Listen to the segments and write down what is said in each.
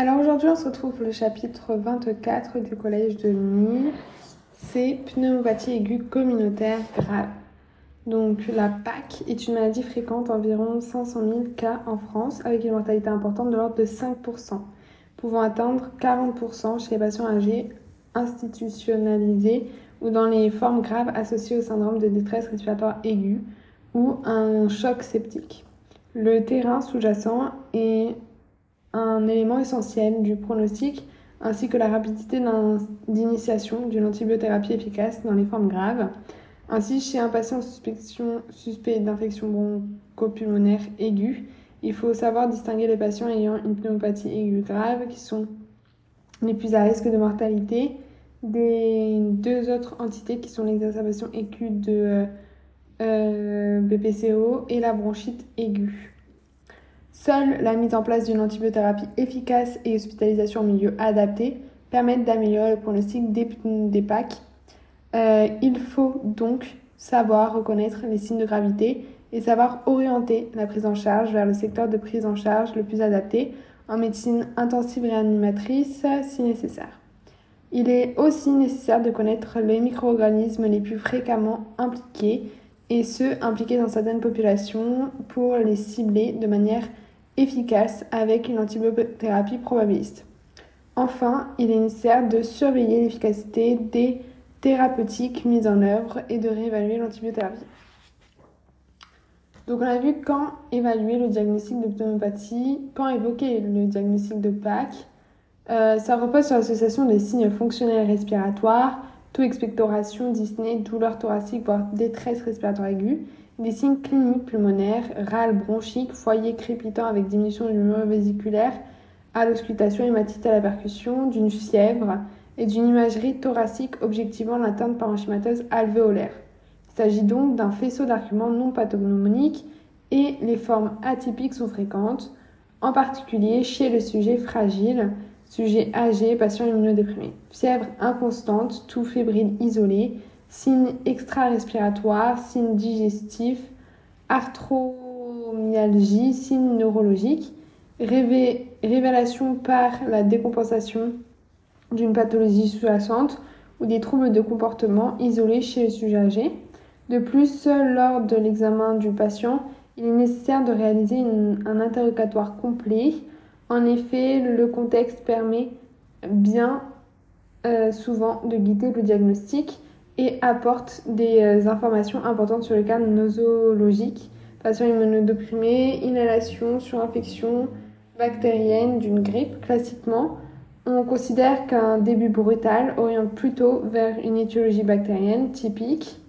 Alors aujourd'hui, on se retrouve pour le chapitre 24 du collège de Nîmes. C'est pneumopathie aiguë communautaire grave. Donc la PAC est une maladie fréquente, environ 500 000 cas en France, avec une mortalité importante de l'ordre de 5%, pouvant atteindre 40% chez les patients âgés institutionnalisés ou dans les formes graves associées au syndrome de détresse respiratoire aiguë ou un choc septique. Le terrain sous-jacent est un élément essentiel du pronostic ainsi que la rapidité d'initiation d'une antibiothérapie efficace dans les formes graves. Ainsi, chez un patient suspect d'infection bronchopulmonaire aiguë, il faut savoir distinguer les patients ayant une pneumopathie aiguë grave qui sont les plus à risque de mortalité des deux autres entités qui sont l'exacerbation aiguë de euh, BPCO et la bronchite aiguë. Seule la mise en place d'une antibiothérapie efficace et hospitalisation en milieu adapté permettent d'améliorer le pronostic des, des PAC. Euh, il faut donc savoir reconnaître les signes de gravité et savoir orienter la prise en charge vers le secteur de prise en charge le plus adapté en médecine intensive réanimatrice si nécessaire. Il est aussi nécessaire de connaître les micro-organismes les plus fréquemment impliqués et ceux impliqués dans certaines populations pour les cibler de manière efficace avec une antibiothérapie probabiliste. Enfin, il est nécessaire de surveiller l'efficacité des thérapeutiques mises en œuvre et de réévaluer l'antibiothérapie. Donc on a vu quand évaluer le diagnostic de pneumopathie, quand évoquer le diagnostic de PAC. Euh, ça repose sur l'association des signes fonctionnels respiratoires, taux expectoration, dyspnée, douleur thoracique, voire détresse respiratoire aiguë, des signes cliniques pulmonaires, râle bronchique, foyer crépitant avec diminution du mur vésiculaire, à l'auscultation, hématite à la percussion, d'une fièvre et d'une imagerie thoracique objectivant l'atteinte parenchymatose alvéolaire. Il s'agit donc d'un faisceau d'arguments non pathognomoniques et les formes atypiques sont fréquentes, en particulier chez le sujet fragile, sujet âgé, patient immunodéprimé. Fièvre inconstante, tout fébrile isolé, signes extra-respiratoires, signes digestifs, arthromyalgie, signes neurologiques, révélation par la décompensation d'une pathologie sous-jacente ou des troubles de comportement isolés chez le sujet âgé. De plus, lors de l'examen du patient, il est nécessaire de réaliser un interrogatoire complet. En effet, le contexte permet bien euh, souvent de guider le diagnostic et apporte des euh, informations importantes sur le cadre nosologique, patient immunodéprimé, inhalation, surinfection bactérienne d'une grippe. Classiquement, on considère qu'un début brutal oriente plutôt vers une étiologie bactérienne typique,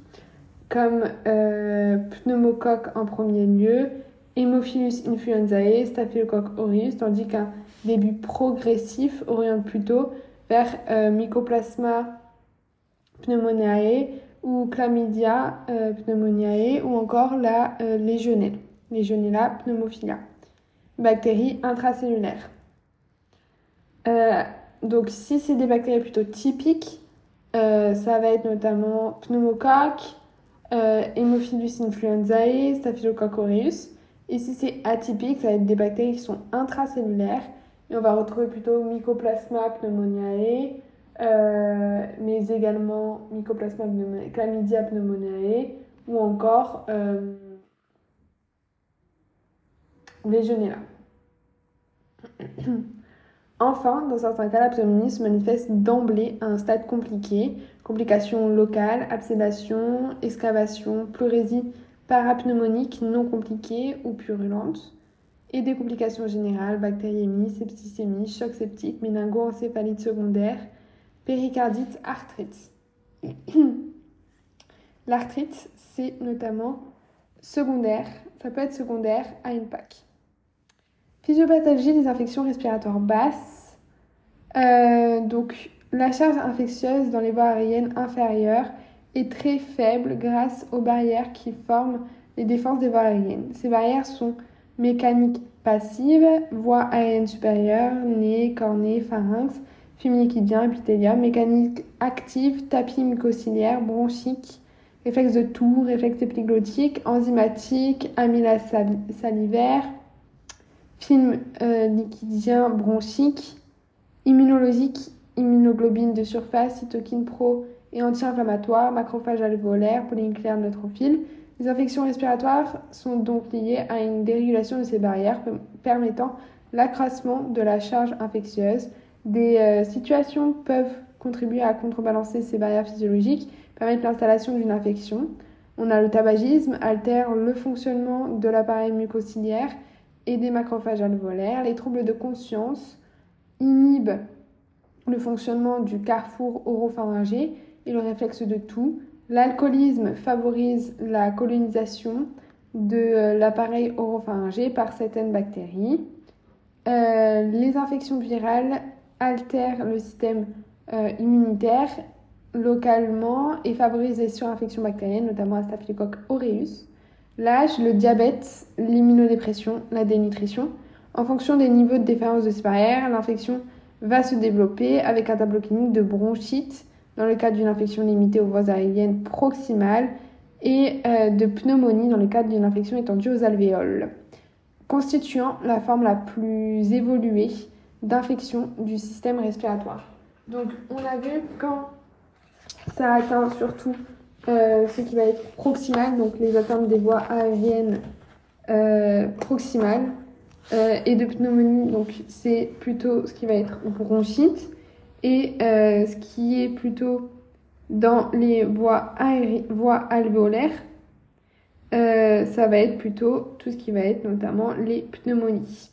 comme euh, pneumocoque en premier lieu, Haemophilus influenzae, Staphylococcus aureus, tandis qu'un début progressif oriente plutôt vers euh, Mycoplasma pneumoniae ou chlamydia euh, pneumoniae ou encore la euh, légionelle, Legionella pneumophilia, bactérie intracellulaire. Euh, donc si c'est des bactéries plutôt typiques, ça va être notamment pneumocoque, Haemophilus influenzae, Staphylococcus aureus. Et si c'est atypique, ça va être des bactéries qui sont intracellulaires. Et on va retrouver plutôt Mycoplasma pneumoniae, euh, mais également Mycoplasma Chlamydia pneumoniae ou encore euh, Legionella. Enfin, dans certains cas, la se manifeste d'emblée à un stade compliqué, complications locales, absédation, excavation, pleurésie parapneumonique non compliquée ou purulente, et des complications générales, bactériémie, septicémie, choc septique, méningo-encéphalite secondaire, Péricardite, arthrite. L'arthrite, c'est notamment secondaire, ça peut être secondaire à une PAC. Physiopathologie des infections respiratoires basses. Euh, donc, la charge infectieuse dans les voies aériennes inférieures est très faible grâce aux barrières qui forment les défenses des voies aériennes. Ces barrières sont mécaniques passives, voies aériennes supérieures, nez, cornée, pharynx, liquidien, épithélium, mécanique active, tapis mucociliaire, bronchique, réflexe de tour, réflexe épiglottique, enzymatique, amylase salivaire, film euh, liquidien bronchique, Immunologique, immunoglobine de surface, cytokine pro et anti-inflammatoire, macrophage alvéolaire, polynucléaire neutrophile. Les infections respiratoires sont donc liées à une dérégulation de ces barrières permettant l'accroissement de la charge infectieuse. Des euh, situations peuvent contribuer à contrebalancer ces barrières physiologiques, permettre l'installation d'une infection. On a le tabagisme, altère le fonctionnement de l'appareil mucociliaire et des macrophages alvéolaires. Les troubles de conscience inhibent le fonctionnement du carrefour oropharyngé et le réflexe de tout. L'alcoolisme favorise la colonisation de euh, l'appareil oropharyngé par certaines bactéries. Euh, les infections virales altèrent le système euh, immunitaire localement et favorisent les surinfections bactériennes, notamment à Staphylococcus aureus. L'âge, le diabète, l'immunodépression, la dénutrition. En fonction des niveaux de déférence de ces l'infection va se développer avec un tableau clinique de bronchite dans le cadre d'une infection limitée aux voies aériennes proximales et euh, de pneumonie dans le cadre d'une infection étendue aux alvéoles, constituant la forme la plus évoluée d'infection du système respiratoire. Donc on a vu quand ça atteint surtout euh, ce qui va être proximal, donc les atteintes des voies aériennes euh, proximales, euh, et de pneumonie, donc c'est plutôt ce qui va être bronchite. Et ce qui est plutôt dans les voies, alvéolaires, ça va être plutôt tout ce qui va être notamment les pneumonies.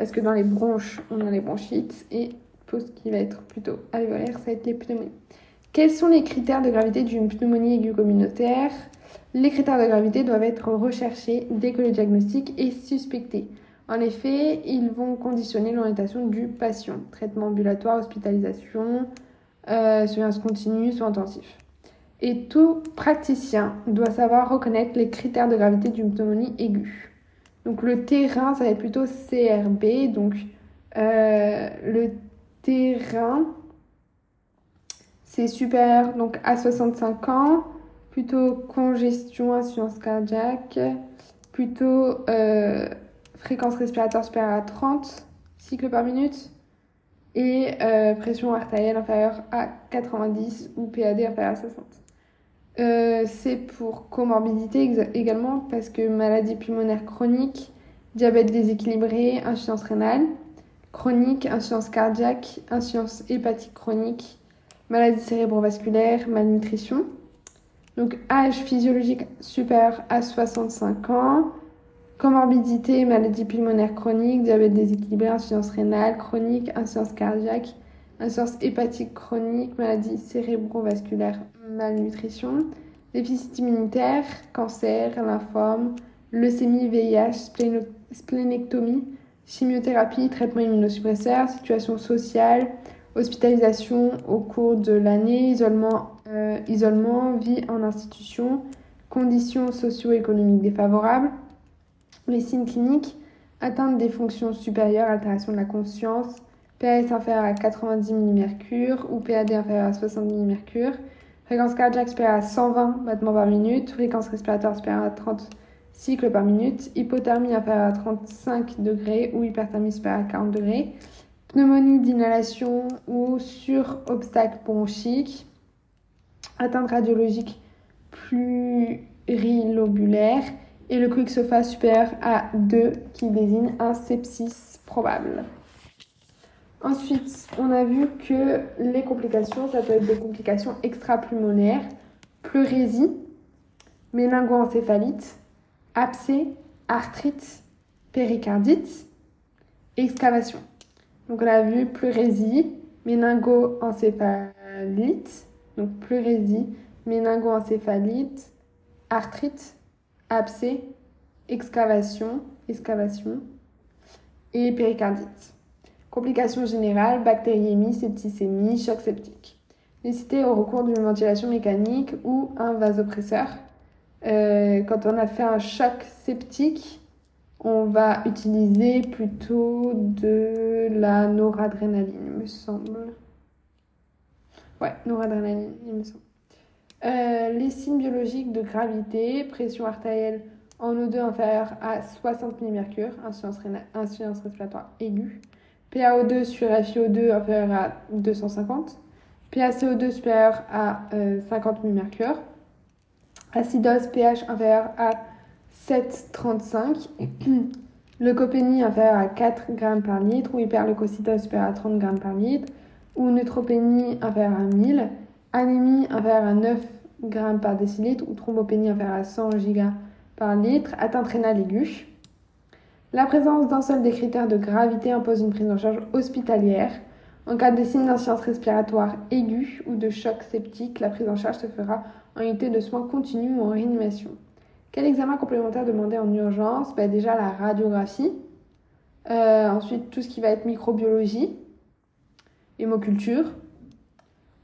Parce que dans les bronches, on a les bronchites et pour ce qui va être plutôt alvéolaire, ça va être les pneumonies. Quels sont les critères de gravité d'une pneumonie aiguë communautaire? Les critères de gravité doivent être recherchés dès que le diagnostic est suspecté. En effet, ils vont conditionner l'orientation du patient. Traitement ambulatoire, hospitalisation, euh, surveillance continue, soins intensifs. Et tout praticien doit savoir reconnaître les critères de gravité d'une pneumonie aiguë. Donc le terrain, ça va être plutôt CRB. Donc euh, le terrain, c'est supérieur donc, à 65 ans, plutôt congestion, insuffisance cardiaque, plutôt euh, fréquence respiratoire supérieure à 30 cycles par minute et euh, pression artérielle inférieure à 90 ou PAD inférieure à 60. Euh, c'est pour comorbidité également parce que maladie pulmonaire chronique, diabète déséquilibré, insuffisance rénale chronique, insuffisance cardiaque, insuffisance hépatique chronique, maladie cérébrovasculaire, malnutrition. Donc âge physiologique supérieur à 65 ans, comorbidité, maladie pulmonaire chronique, diabète déséquilibré, insuffisance rénale chronique, insuffisance cardiaque, insuffisance hépatique chronique, maladie cérébrovasculaire, malnutrition, déficit immunitaire, cancer, lymphome, leucémie, VIH, splénectomie, chimiothérapie, traitement immunosuppresseur, situation sociale, hospitalisation au cours de l'année, isolement, euh, isolement, vie en institution, conditions socio-économiques défavorables, les signes cliniques, atteinte des fonctions supérieures, altération de la conscience, PAS inférieur à 90 mmHg ou PAD inférieur à 70 mmHg, fréquence cardiaque supérieure à 120 battements par minute, fréquence respiratoire supérieure à 30 cycles par minute, hypothermie inférieure à 35 degrés ou hyperthermie supérieure à 40 degrés, pneumonie d'inhalation ou sur obstacle bronchique, atteinte radiologique plurilobulaire et le quicksofa supérieur à 2 qui désigne un sepsis probable. Ensuite, on a vu que les complications, ça peut être des complications extra-pulmonaires, pleurésie, méningoencéphalite, abcès, arthrite, péricardite, excavation. Donc on a vu pleurésie, méningoencéphalite, donc pleurésie, méningoencéphalite, arthrite, abcès, excavation, excavation et péricardite. Complications générales, bactériémie, septicémie, choc septique. Nécessité au recours d'une ventilation mécanique ou un vasopresseur. Euh, quand on a fait un choc septique, on va utiliser plutôt de la noradrénaline, il me semble. Ouais, noradrénaline, il me semble. Euh, les signes biologiques de gravité, pression artérielle en O2 inférieure à 60 mmHg, insuffisance, respiratoire aiguë, PaO2 sur FiO2 inférieur à 250, PaCO2 supérieur à 50 euh, mmHg, acidose pH inférieur à 7,35, leucopénie inférieure à 4 g par litre ou hyperleucocytose supérieure à 30 g par litre ou neutropénie inférieure à 1000, anémie inférieure à 9 g par décilitre ou thrombopénie inférieure à 100 G par litre, atteinte rénale. La présence d'un seul des critères de gravité impose une prise en charge hospitalière. En cas de signes d'insuffisance respiratoire aiguë ou de choc septique, la prise en charge se fera en unité de soins continus ou en réanimation. Quel examen complémentaire demander en urgence? Bah, Déjà la radiographie, euh, ensuite tout ce qui va être microbiologie, hémoculture,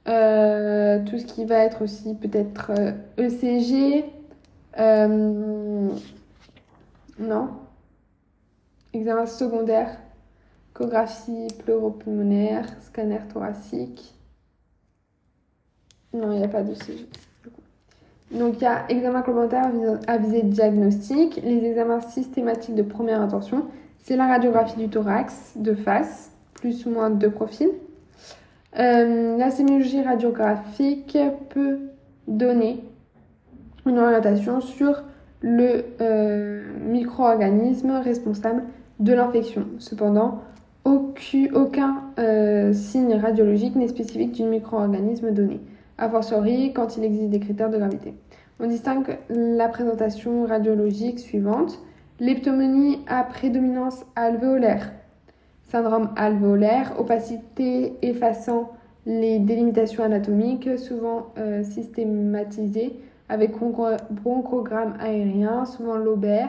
euh, tout ce qui va être aussi peut-être ECG, euh, e non, examen secondaire, échographie pleuropulmonaire, scanner thoracique. Non, il n'y a pas de CG. Donc il y a examen complémentaire à visée diagnostique, les examens systématiques de première intention, c'est la radiographie du thorax de face, plus ou moins de profil. Euh, la sémiologie radiographique peut donner une orientation sur le euh, micro-organisme responsable de l'infection. Cependant, aucun, euh, signe radiologique n'est spécifique d'un micro-organisme donné, a fortiori quand il existe des critères de gravité. On distingue la présentation radiologique suivante. Leptomonie à prédominance alvéolaire, syndrome alvéolaire, opacité effaçant les délimitations anatomiques, souvent euh, systématisées avec bronchogramme aérien, souvent lobaire,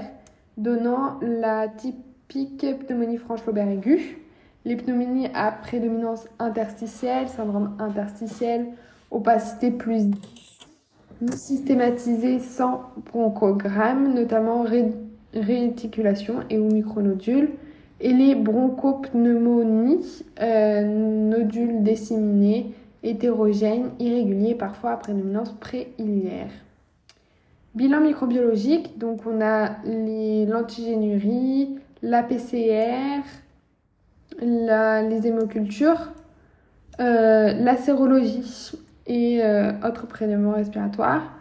donnant la type pique, pneumonie franche lobaire aiguë. Les pneumonies à prédominance interstitielle, syndrome interstitiel, opacité plus systématisée sans bronchogramme, notamment réticulation et ou micronodules. Et les bronchopneumonies, euh, nodules disséminés, hétérogènes, irréguliers, parfois à prédominance préiliaire. Bilan microbiologique, donc on a l'antigénurie, la PCR, les hémocultures, euh, la sérologie et euh, autres prélèvements respiratoires.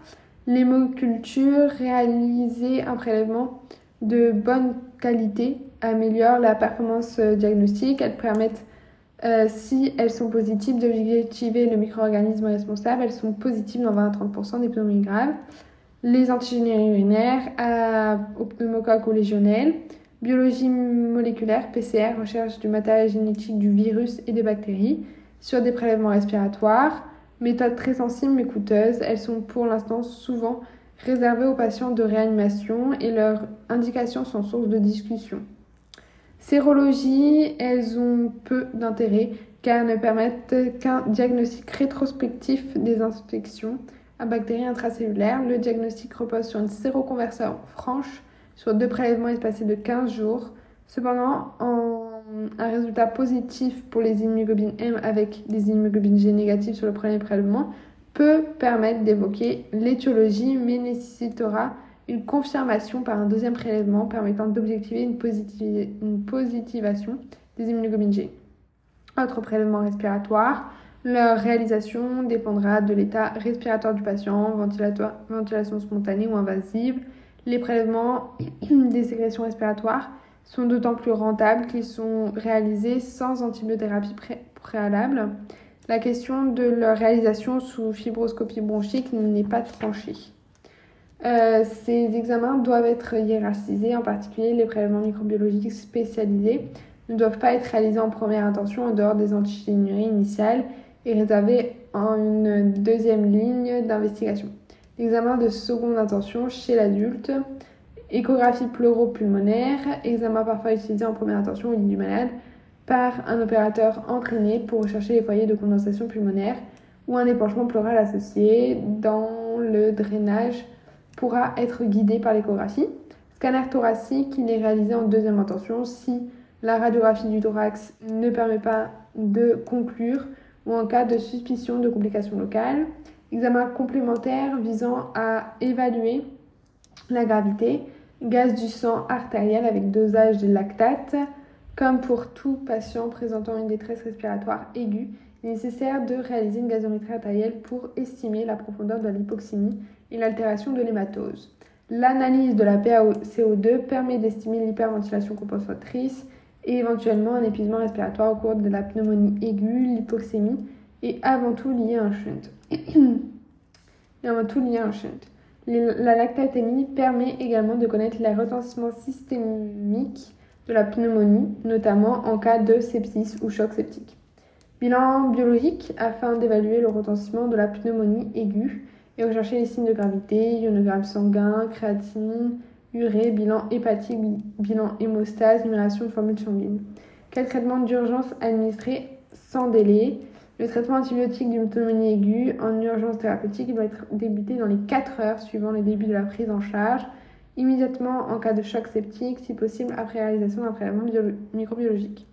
L'hémoculture, réaliser un prélèvement de bonne qualité, améliore la performance euh, diagnostique. Elles permettent, si elles sont positives, d'objectiver le micro-organisme responsable. Elles sont positives dans 20 à 30% des pneumonies graves. Les antigénuries urinaires à, au pneumocoque ou biologie moléculaire, PCR, recherche du matériel génétique du virus et des bactéries, sur des prélèvements respiratoires, méthode très sensible mais coûteuse. Elles sont pour l'instant souvent réservées aux patients de réanimation et leurs indications sont source de discussion. Sérologie, elles ont peu d'intérêt car elles ne permettent qu'un diagnostic rétrospectif des infections à bactéries intracellulaires. Le diagnostic repose sur une séroconversion franche sur deux prélèvements espacés de 15 jours. Cependant, un résultat positif pour les immunoglobines M avec des immunoglobines G négatives sur le premier prélèvement peut permettre d'évoquer l'étiologie, mais nécessitera une confirmation par un deuxième prélèvement permettant d'objectiver une, une, positivation des immunoglobines G. Autre prélèvement respiratoire, leur réalisation dépendra de l'état respiratoire du patient, ventilation spontanée ou invasive, les prélèvements des sécrétions respiratoires sont d'autant plus rentables qu'ils sont réalisés sans antibiothérapie préalable. La question de leur réalisation sous fibroscopie bronchique n'est pas tranchée. Euh, ces examens doivent être hiérarchisés, en particulier les prélèvements microbiologiques spécialisés ne doivent pas être réalisés en première intention en dehors des antigénuries initiales et réservés en une deuxième ligne d'investigation examen de seconde intention chez l'adulte, échographie pleuropulmonaire, examen parfois utilisé en première intention au lit du malade par un opérateur entraîné pour rechercher les foyers de condensation pulmonaire ou un épanchement pleural associé dans le drainage pourra être guidé par l'échographie. Scanner thoracique, il est réalisé en deuxième intention si la radiographie du thorax ne permet pas de conclure ou en cas de suspicion de complications locales. Examen complémentaire visant à évaluer la gravité, gaz du sang artériel avec dosage de lactate, Comme pour tout patient présentant une détresse respiratoire aiguë, il est nécessaire de réaliser une gazométrie artérielle pour estimer la profondeur de l'hypoxémie et l'altération de l'hématose. L'analyse de la PaCO2 permet d'estimer l'hyperventilation compensatrice et éventuellement un épuisement respiratoire au cours de la pneumonie aiguë, l'hypoxémie et avant tout lié à un shunt. et avant tout lié à un. La lactatémie permet également de connaître les retentissements systémiques de la pneumonie, notamment en cas de sepsis ou choc septique. Bilan biologique afin d'évaluer le retentissement de la pneumonie aiguë et rechercher les signes de gravité, ionogramme sanguin, créatine, urée, bilan hépatique, bilan hémostase, numération de formule sanguine. Quel traitement d'urgence administré sans délai Le traitement antibiotique d'une pneumonie aiguë en urgence thérapeutique doit être débuté dans les 4 heures suivant le début de la prise en charge, immédiatement en cas de choc septique, si possible après réalisation d'un prélèvement microbiologique.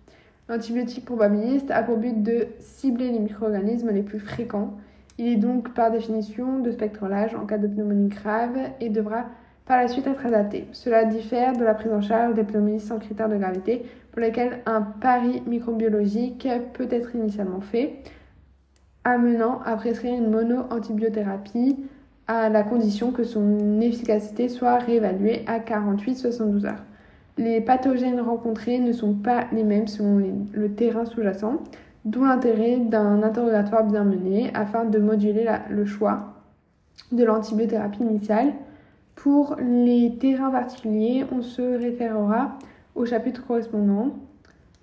L'antibiotique probabiliste a pour but de cibler les micro-organismes les plus fréquents. Il est donc par définition de spectre large en cas de pneumonie grave et devra par la suite être adapté. Cela diffère de la prise en charge des pneumonies sans critères de gravité pour lesquelles un pari microbiologique peut être initialement fait, amenant à prescrire une mono-antibiothérapie à la condition que son efficacité soit réévaluée à 48-72 heures les pathogènes rencontrés ne sont pas les mêmes selon le terrain sous-jacent, d'où l'intérêt d'un interrogatoire bien mené afin de moduler le choix de l'antibiothérapie initiale. Pour les terrains particuliers, on se référera au chapitre correspondant.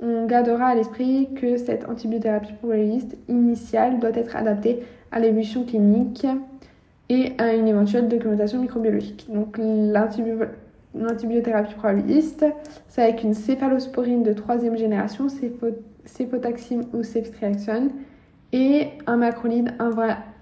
On gardera à l'esprit que cette antibiothérapie probabiliste initiale doit être adaptée à l'évolution clinique et à une éventuelle documentation microbiologique. Donc l'antibiothérapie probabiliste, c'est avec une céphalosporine de troisième génération, céphotaxime ou ceftriaxone, et un macrolide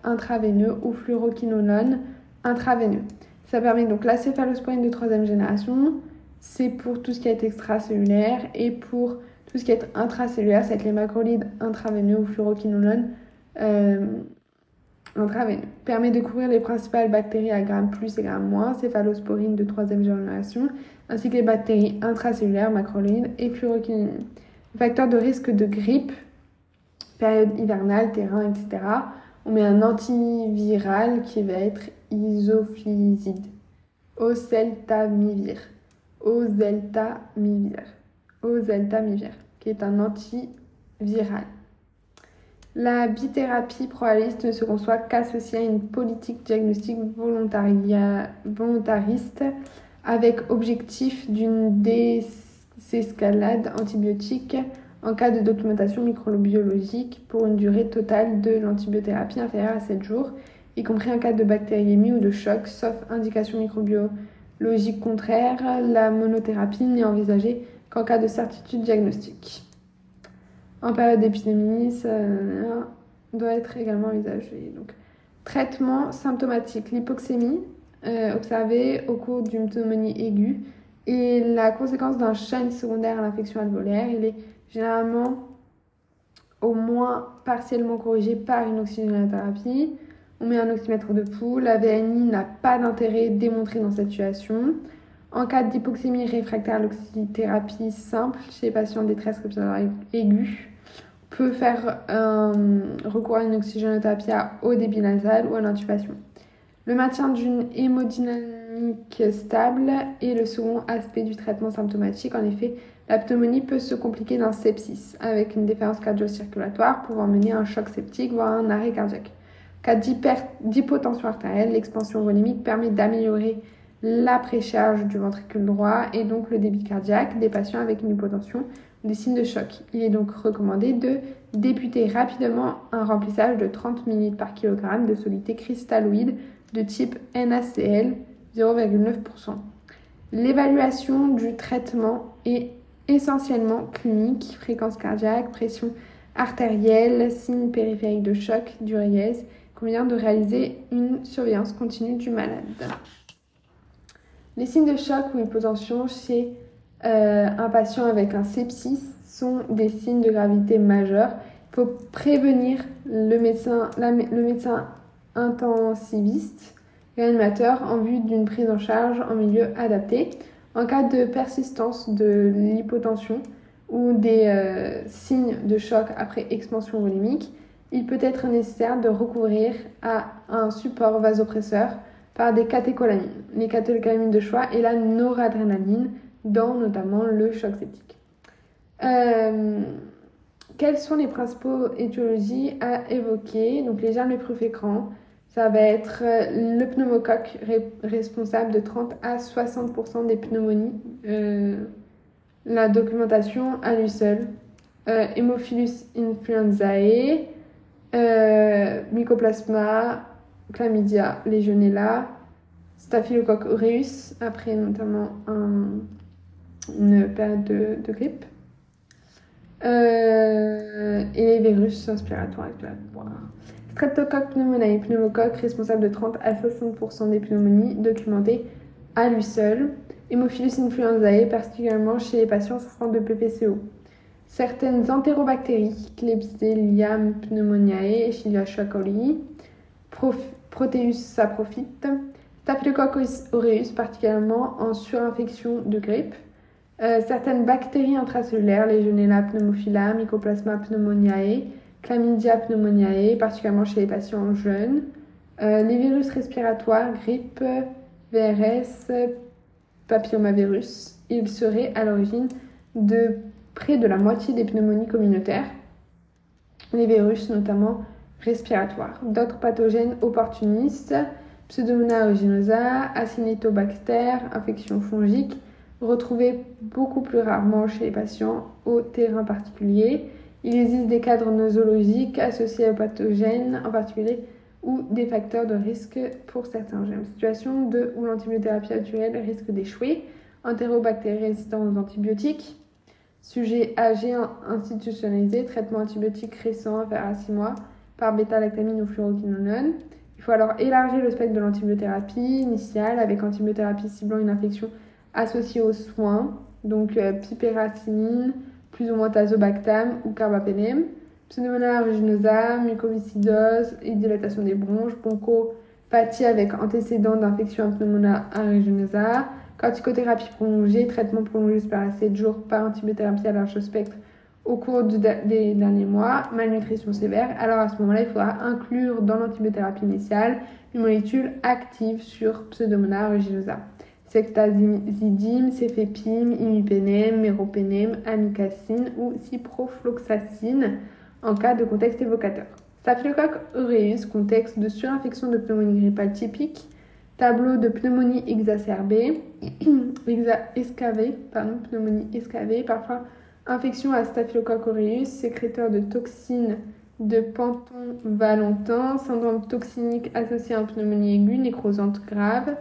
intraveineux ou fluoroquinolone intraveineux. Ça permet donc la céphalosporine de troisième génération, c'est pour tout ce qui est extracellulaire, et pour tout ce qui est intracellulaire, c'est les macrolides intraveineux ou fluoroquinolone euh, intraveineux. Permet de couvrir les principales bactéries à gramme plus et gramme moins, céphalosporine de troisième génération, ainsi que les bactéries intracellulaires, macrolides et fluoroquinine. Facteur de risque de grippe, période hivernale, terrain, etc. On met un antiviral qui va être isoflizide, oseltamivir, oseltamivir, oseltamivir, qui est un antiviral. La bithérapie probabiliste ne se conçoit qu'associée à une politique diagnostique volontariste avec objectif d'une désescalade antibiotique en cas de documentation microbiologique pour une durée totale de l'antibiothérapie inférieure à 7 jours, y compris en cas de bactériémie ou de choc, sauf indication microbiologique contraire, la monothérapie n'est envisagée qu'en cas de certitude diagnostique. En période d'épidémie, ça doit être également envisagé. Donc, traitement symptomatique, l'hypoxémie euh, observée au cours d'une pneumonie aiguë et la conséquence d'un chêne secondaire à l'infection alvéolaire. Il est généralement au moins partiellement corrigé par une oxygénothérapie. On met un oxymètre de pouls. La VNI n'a pas d'intérêt démontré dans cette situation. En cas d'hypoxémie réfractaire à l'oxythérapie simple chez les patients de détresse respiratoire aiguë, peut faire un recours à une oxygénothérapie à haut débit nasal ou à l'intubation. Le maintien d'une hémodynamique stable est le second aspect du traitement symptomatique. En effet, la peut se compliquer d'un sepsis avec une déférence cardio-circulatoire pouvant mener à un choc septique voire un arrêt cardiaque. Cas d'hypotension artérielle, l'expansion volumique permet d'améliorer la précharge du ventricule droit et donc le débit cardiaque des patients avec une hypotension des signes de choc. Il est donc recommandé de débuter rapidement un remplissage de 30 ml par kg de soluté cristalloïde de type NaCl 0,9%. L'évaluation du traitement est essentiellement clinique, fréquence cardiaque, pression artérielle, signes périphériques de choc, d'uréase. Convient de réaliser une surveillance continue du malade. Les signes de choc ou hypotension chez euh, un patient avec un sepsis sont des signes de gravité majeure. Il faut prévenir le médecin, le médecin intensiviste, réanimateur, en vue d'une prise en charge en milieu adapté. En cas de persistance de l'hypotension, ou des euh, signes de choc après expansion volumique, il peut être nécessaire de recourir à un support vasopresseur par des catécholamines, les catécholamines de choix et la noradrénaline, dans notamment le choc septique. Euh, quelles sont les principaux étiologies à évoquer? Donc les germes les plus fréquents, ça va être euh, le pneumocoque responsable de 30 à 60% des pneumonies. Euh, la documentation à lui seul. Euh, Hémophilus influenzae, Mycoplasma, Chlamydia, Legionella, Staphylococcus aureus, après notamment une période de, grippe. et les virus respiratoires respiratoires. Streptocoque pneumoniae, pneumocoque responsable de 30 à 60% des pneumonies documentées à lui seul. Hémophilus influenzae, particulièrement chez les patients souffrant de PPCO. Certaines entérobactéries, Klebsiella pneumoniae, Escherichia coli, Proteus saprophyte, Staphylococcus aureus, particulièrement en surinfection de grippe. Euh, certaines bactéries intracellulaires, Legionella pneumophila, Mycoplasma pneumoniae, Chlamydia pneumoniae, particulièrement chez les patients jeunes. Euh, les virus respiratoires, grippe, VRS, papillomavirus, ils seraient à l'origine de près de la moitié des pneumonies communautaires. Les virus, notamment respiratoires. D'autres pathogènes opportunistes, Pseudomonas aeruginosa, Acinetobacter, infections fongiques, retrouvées beaucoup plus rarement chez les patients au terrain particulier. Il existe des cadres nosologiques associés aux pathogènes en particulier ou des facteurs de risque pour certains germes. Situation de où l'antibiothérapie actuelle risque d'échouer. Entérobactéries résistantes aux antibiotiques. Sujet âgé institutionnalisé, traitement antibiotique récent, inférieur à 6 mois, par bêta-lactamine ou fluoroquinolone. Il faut alors élargir le spectre de l'antibiothérapie initiale avec antibiothérapie ciblant une infection associée aux soins, donc euh, piperacinine, plus ou moins tazobactam ou carbapenem, pseudomonas aeruginosa, mucoviscidose et dilatation des bronches, bronchopathie avec antécédent d'infection à pneumonas aeruginosa, corticothérapie prolongée, traitement prolongé jusqu'à 7 jours par antibiothérapie à large spectre au cours des derniers mois, malnutrition sévère, alors à ce moment-là, il faudra inclure dans l'antibiothérapie initiale une molécule active sur Pseudomonas aeruginosa sectazidim, cefepime, imipenem, meropenem, amikacine ou ciprofloxacine en cas de contexte évocateur. Staphylococcus aureus, contexte de surinfection de pneumonie grippale typique, tableau de pneumonie exacerbée, escavée, pardon, pneumonie escavée, parfois infection à Staphylococcus aureus, sécréteur de toxines de Panton Valentin, syndrome toxinique associé à une pneumonie aiguë, nécrosante grave,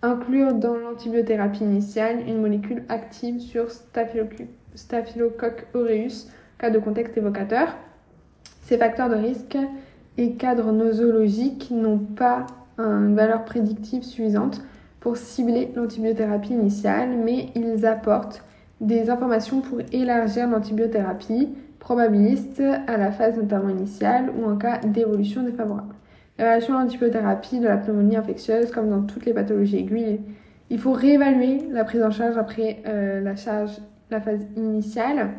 inclure dans l'antibiothérapie initiale une molécule active sur Staphylococcus aureus, cas de contexte évocateur. Ces facteurs de risque et cadres nosologiques n'ont pas une valeur prédictive suffisante pour cibler l'antibiothérapie initiale, mais ils apportent des informations pour élargir l'antibiothérapie probabiliste à la phase notamment initiale ou en cas d'évolution défavorable. L'évaluation de l'antibiothérapie de la pneumonie infectieuse, comme dans toutes les pathologies aiguës, il faut réévaluer la prise en charge après euh, la charge, la phase initiale.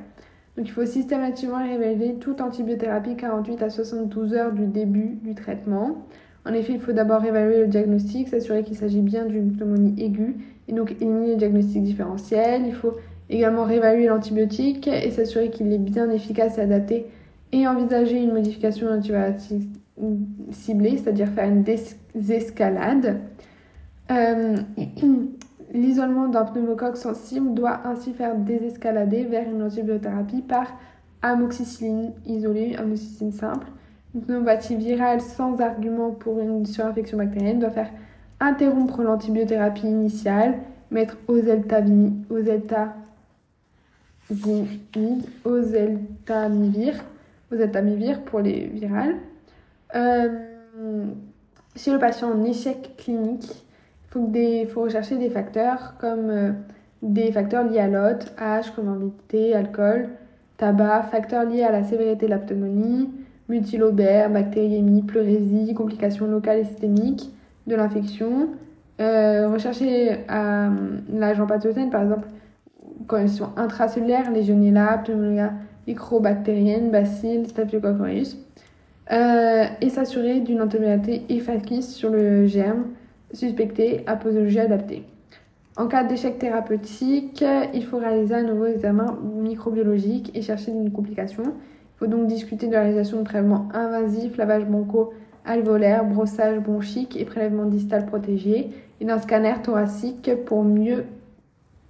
Donc il faut systématiquement réévaluer toute antibiothérapie 48 à 72 heures du début du traitement. En effet, il faut d'abord évaluer le diagnostic, s'assurer qu'il s'agit bien d'une pneumonie aiguë et donc éliminer le diagnostic différentiel. Il faut également réévaluer l'antibiotique et s'assurer qu'il est bien efficace et adapté et envisager une modification de l'antibiotique ciblée, c'est-à-dire faire une désescalade. Euh, l'isolement d'un pneumocoque sensible doit ainsi faire désescalader vers une antibiothérapie par amoxicilline isolée, amoxicilline simple. Pneumopathie virale sans argument pour une surinfection bactérienne doit faire interrompre l'antibiothérapie initiale, mettre oseltamivir, pour les virales. Euh, si le patient en échec clinique, il faut, rechercher des facteurs comme euh, des facteurs liés à l'hôte, âge, comorbidité, alcool, tabac, facteurs liés à la sévérité de la multilobère, bactériémie, pleurésie, complications locales et systémiques de l'infection. Euh, rechercher l'agent pathogène, par exemple, quand ils sont intracellulaires, Legionella, Pneumonia microbactérienne, bacilles, Staphylococcus euh, et s'assurer d'une antibiotique efficace sur le germe suspecté à posologie adaptée. En cas d'échec thérapeutique, il faut réaliser un nouveau examen microbiologique et chercher une complication. Il faut donc discuter de la réalisation de traitements invasifs, lavage broncho alvéolaire, brossage bronchique et prélèvement distal protégé, et d'un scanner thoracique pour mieux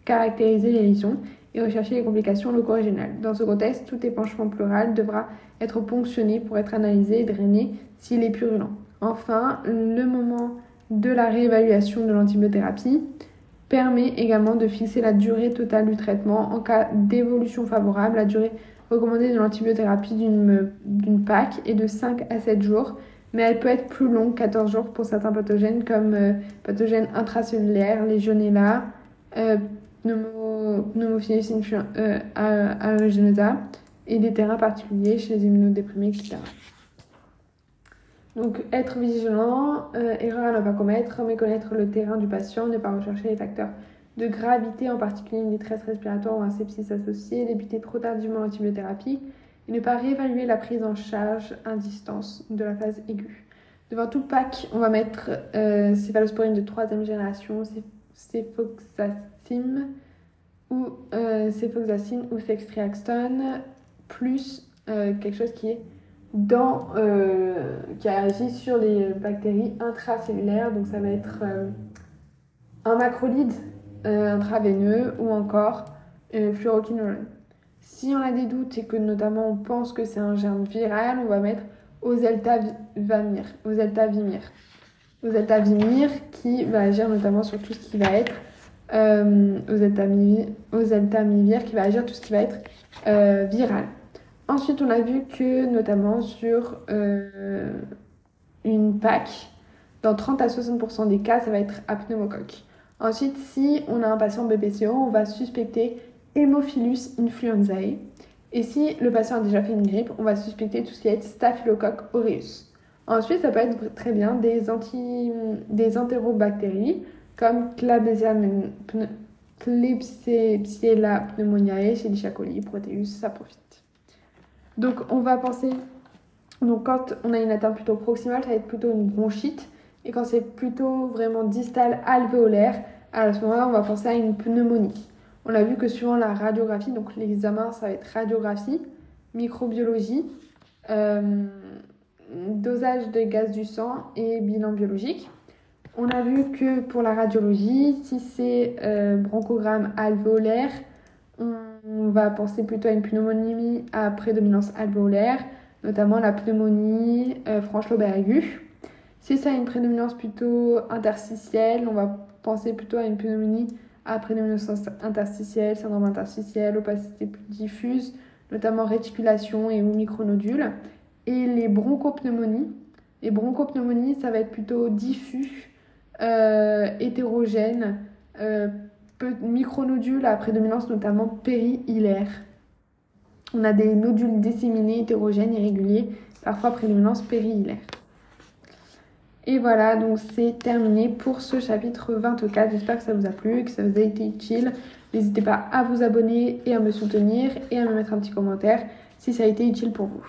caractériser les lésions et rechercher les complications loco-régionales. Dans ce contexte, tout épanchement pleural devra être ponctionné pour être analysé et drainé s'il est purulent. Enfin, le moment de la réévaluation de l'antibiothérapie permet également de fixer la durée totale du traitement. En cas d'évolution favorable, la durée recommandée de l'antibiothérapie d'une PAC est de 5 à 7 jours, mais elle peut être plus longue, 14 jours pour certains pathogènes comme euh, pathogènes intracellulaires, Legionella, euh, pneumophilus euh, et des terrains particuliers chez les immunodéprimés, etc. Donc, être vigilant, euh, erreur à ne pas commettre, méconnaître le terrain du patient, ne pas rechercher les facteurs de gravité, en particulier une détresse respiratoire ou un sepsis associé, débuter trop tardivement l'antibiothérapie et ne pas réévaluer la prise en charge à distance de la phase aiguë. Devant tout pack, on va mettre euh, céphalosporine de troisième génération, céphoxacine ou euh, ou ceftriaxone, plus euh, quelque chose qui est dans, euh, qui agit sur les bactéries intracellulaires. Donc ça va être euh, un macrolide intraveineux ou encore fluoroquinolone. Si on a des doutes et que notamment on pense que c'est un germe viral, on va mettre oseltavimir, oseltavimir. Oseltavimir qui va agir notamment sur tout ce qui va être euh, oseltamivir qui va agir tout ce qui va être viral. Ensuite, on a vu que notamment sur euh, une PAC, dans 30 à 60% des cas, ça va être apneumocoque. Ensuite, si on a un patient BPCO, on va suspecter Haemophilus influenzae. Et si le patient a déjà fait une grippe, on va suspecter tout ce qui est Staphylococcus aureus. Ensuite, ça peut être très bien des, anti, des entérobactéries comme Klebsiella pneumoniae, Escherichia coli, Proteus, ça profite. Donc on va penser, donc quand on a une atteinte plutôt proximale, ça va être plutôt une bronchite. Et quand c'est plutôt vraiment distal alvéolaire, à ce moment-là, on va penser à une pneumonie. On a vu que suivant la radiographie, donc l'examen, ça va être radiographie, microbiologie, euh, dosage de gaz du sang et bilan biologique. On a vu que pour la radiologie, si c'est euh, bronchogramme alvéolaire, on va penser plutôt à une pneumonie à prédominance alvéolaire, notamment la pneumonie euh, franche lobe aiguë. Si ça a une prédominance plutôt interstitielle, on va penser plutôt à une pneumonie à prédominance interstitielle, syndrome interstitiel, opacité plus diffuse, notamment réticulation et ou micronodules. Et les bronchopneumonies, les bronchopneumonies, ça va être plutôt diffus, euh, hétérogène, euh, micronodules à prédominance notamment périhilaire. On a des nodules disséminés, hétérogènes, irréguliers, parfois prédominance périhilaire. Et voilà, donc c'est terminé pour ce chapitre 24. J'espère que ça vous a plu, que ça vous a été utile. N'hésitez pas à vous abonner et à me soutenir et à me mettre un petit commentaire si ça a été utile pour vous.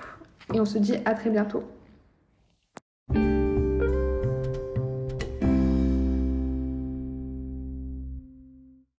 Et on se dit à très bientôt.